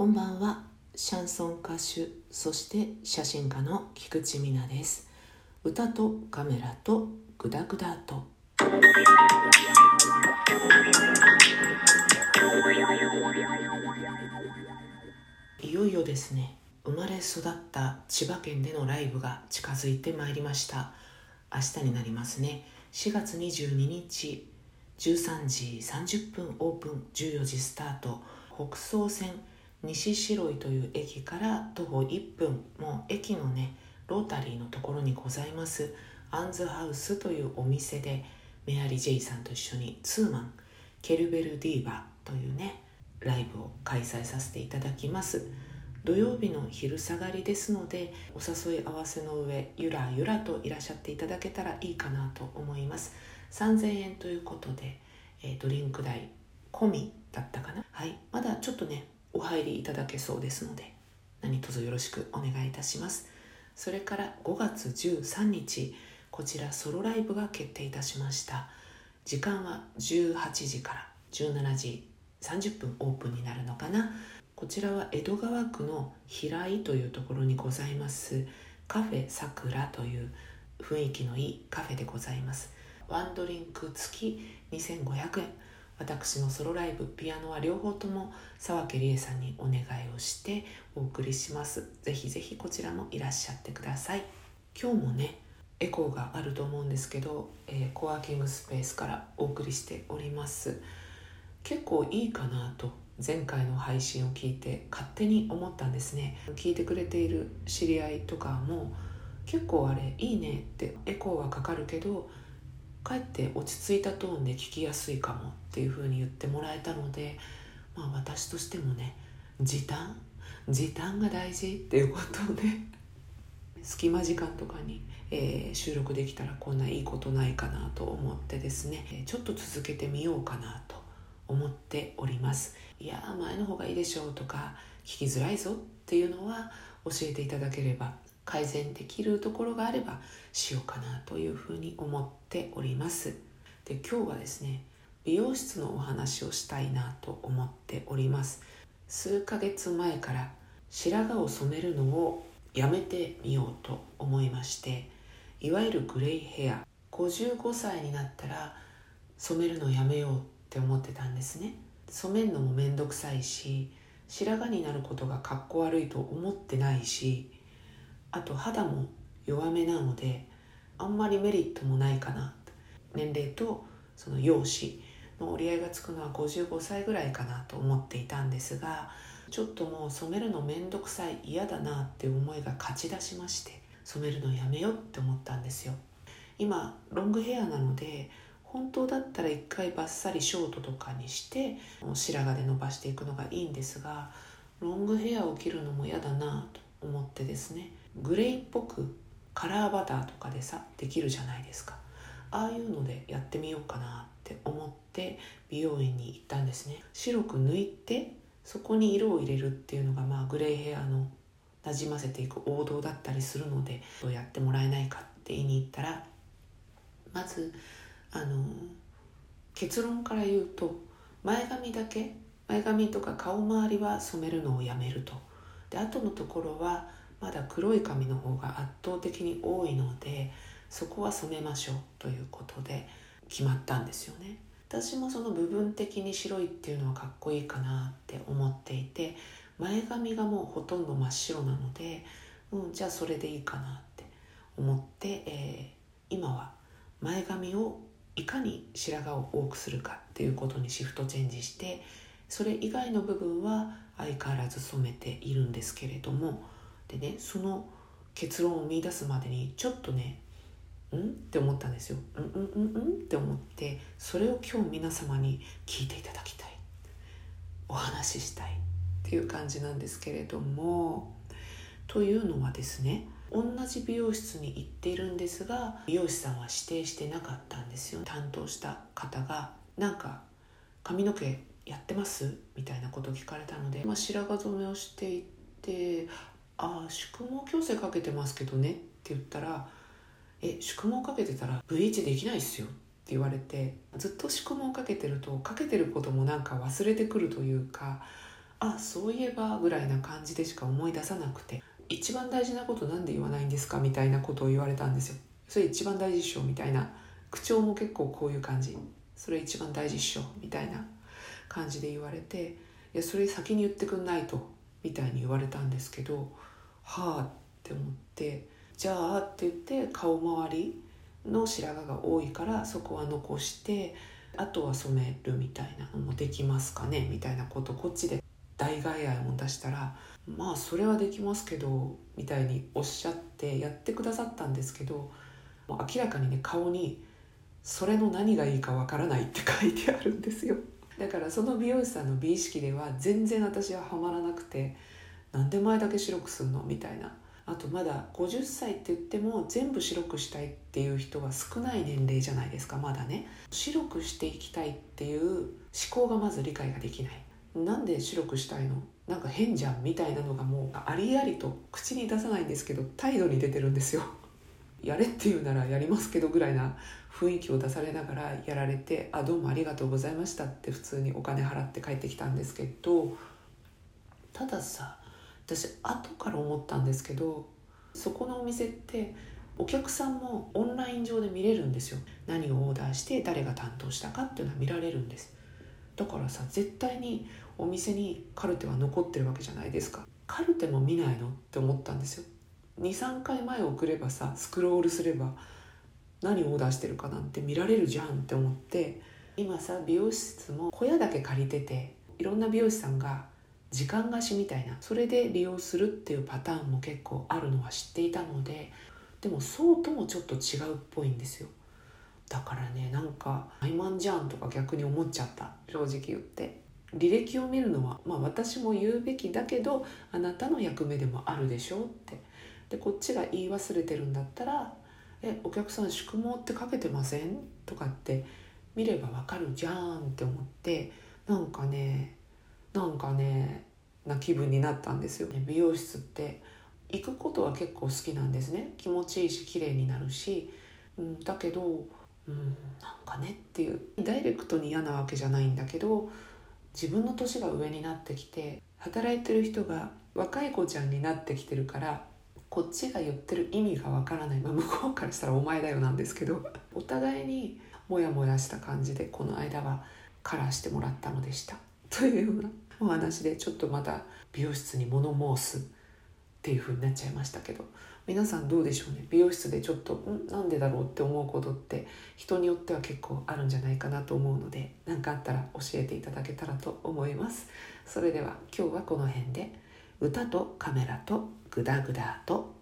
こんばんは。シャンソン歌手そして写真家の菊池美奈です。歌とカメラとグダグダと。いよいよですね。生まれ育った千葉県でのライブが近づいてまいりました。明日になりますね。4月22日13時30分オープン14時スタート。北総線西白井という駅から徒歩1分もう駅のねロータリーのところにございます。アンズハウスというお店でメアリー・ジェイさんと一緒にツーマンケルベル・ディーバというねライブを開催させていただきます。土曜日の昼下がりですのでお誘い合わせの上ゆらゆらといらっしゃっていただけたらいいかなと思います。3000円ということで、えー、ドリンク代込みだったかな。はい。まだちょっとねお入りいただけそうですので何卒よろしくお願いいたします。それから5月13日こちらソロライブが決定いたしました。時間は18時から17時30分オープンになるのかな。こちらは江戸川区の平井というところにございますカフェさくらという雰囲気のいいカフェでございます。ワンドリンク付き2500円。私のソロライブピアノは両方とも沢家理恵さんにお願いをしてお送りします。ぜひぜひこちらもいらっしゃってください。今日もねエコーがあると思うんですけど、えー、コワーキングスペースからお送りしております。結構いいかなと前回の配信を聞いて勝手に思ったんですね。聞いてくれている知り合いとかも結構あれいいねってエコーはかかるけどかえって落ち着いたトーンで聞きやすいかもっていうふうに言ってもらえたので、まあ、私としてもね時短？時短が大事っていうことで隙間時間とかに、えー、収録できたらこんないいことないかなと思ってですねちょっと続けてみようかなと思っております。いや前の方がいいでしょうとか聞きづらいぞっていうのは教えていただければ改善できるところがあればしようかなというふうに思っております。で今日はですね美容室のお話をしたいなと思っております。数ヶ月前から白髪を染めるのをやめてみようと思いましていわゆるグレイヘア55歳になったら染めるのやめようって思ってたんですね。染めるのも面倒くさいし白髪になることがかっこ悪いと思ってないしあと肌も弱めなのであんまりメリットもないかな年齢とその容姿の折り合いがつくのは55歳ぐらいかなと思っていたんですがちょっともう染めるの面倒くさい嫌だなって思いが勝ち出しまして染めるのやめようって思ったんですよ。今ロングヘアなので本当だったら一回バッサリショートとかにして白髪で伸ばしていくのがいいんですがロングヘアを切るのも嫌だなと思ってですねグレーっぽくカラーバターとかでさできるじゃないですか。ああいうのでやってみようかなって思って美容院に行ったんですね。白く抜いてそこに色を入れるっていうのがまあグレーヘアのなじませていく王道だったりするのでどうやってもらえないかって言いに行ったらまずあの結論から言うと前髪だけ前髪とか顔周りは染めるのをやめると。で後のところはまだ黒い髪の方が圧倒的に多いのでそこは染めましょうということで決まったんですよね。私もその部分的に白いっていうのはかっこいいかなって思っていて前髪がもうほとんど真っ白なので、うん、じゃあそれでいいかなって思って、えー、今は前髪をいかに白髪を多くするかっていうことにシフトチェンジしてそれ以外の部分は相変わらず染めているんですけれどもでねその結論を見出すまでにちょっとねうん？って思ったんですよ。うんうんうんうん？って思ってそれを今日皆様に聞いていただきたい。お話ししたい。っていう感じなんですけれどもというのはですね同じ美容室に行っているんですが美容師さんは指定してなかったんですよ。担当した方がなんか髪の毛やってます？みたいなことを聞かれたので、まあ、白髪染めをしていて「ああ宿毛矯正かけてますけどね」って言ったら「え宿毛かけてたらブリーチできないっすよ」って言われてずっと宿毛かけてるとかけてることもなんか忘れてくるというかあそういえばぐらいな感じでしか思い出さなくて一番大事なことなんで言わないんですか？みたいなことを言われたんですよ。それ一番大事っしょみたいな口調も結構こういう感じそれ一番大事っしょみたいな感じで言われていやそれ先に言ってくんないとみたいに言われたんですけどはあって思ってじゃあって言って顔周りの白髪が多いからそこは残してあとは染めるみたいなのもできますかねみたいなこと。こっちで代替案を出したらまあそれはできますけどみたいにおっしゃってやってくださったんですけどもう明らかにね顔にそれの何がいいかわからないって書いてあるんですよ。だからその美容師さんの美意識では全然私はハマらなくてなんで前だけ白くすんの？みたいな。あとまだ50歳って言っても全部白くしたいっていう人は少ない年齢じゃないですかまだね白くしていきたいっていう思考がまず理解ができないなんで白くしたいのなんか変じゃんみたいなのがもうありありと口に出さないんですけど態度に出てるんですよ。やれって言うならやりますけどぐらいな雰囲気を出されながらやられて「あどうもありがとうございました」って普通にお金払って帰ってきたんですけどたださ私後から思ったんですけどそこのお店ってお客さんもオンライン上で見れるんですよ。何をオーダーして誰が担当したかっていうのは見られるんです。だからさ絶対にお店にカルテは残ってるわけじゃないですか。カルテも見ないのって思ったんですよ。23回前送ればさスクロールすれば何をオーダーしてるかなんて見られるじゃんって思って今さ美容室も小屋だけ借りてていろんな美容師さんが時間貸しみたいなそれで利用するっていうパターンも結構あるのは知っていたのででもそうともちょっと違うっぽいんですよ。だからねなんか怠慢じゃんとか逆に思っちゃった。正直言って。履歴を見るのはまあ私も言うべきだけどあなたの役目でもあるでしょって。でこっちが言い忘れてるんだったら「えお客さん宿毛ってかけてません?」とかって見ればわかるじゃんって思ってなんかねなんかねな気分になったんですよ。美容室って行くことは結構好きなんですね。気持ちいいし綺麗になるし、うん、だけど、うん、なんかねっていう。ダイレクトに嫌なわけじゃないんだけど自分の年が上になってきて働いてる人が若い子ちゃんになってきてるからこっちが言ってる意味がわからない、まあ、向こうからしたら「お前だよ」なんですけどお互いにモヤモヤした感じでこの間はカラーしてもらったのでした。というようなお話でちょっとまた美容室に物申すっていう風になっちゃいましたけど。皆さんどうでしょうね？美容室でちょっとん？なんでだろうって思うことって人によっては結構あるんじゃないかなと思うので何かあったら教えていただけたらと思います。それでは今日はこの辺で。歌とカメラとグダグダと。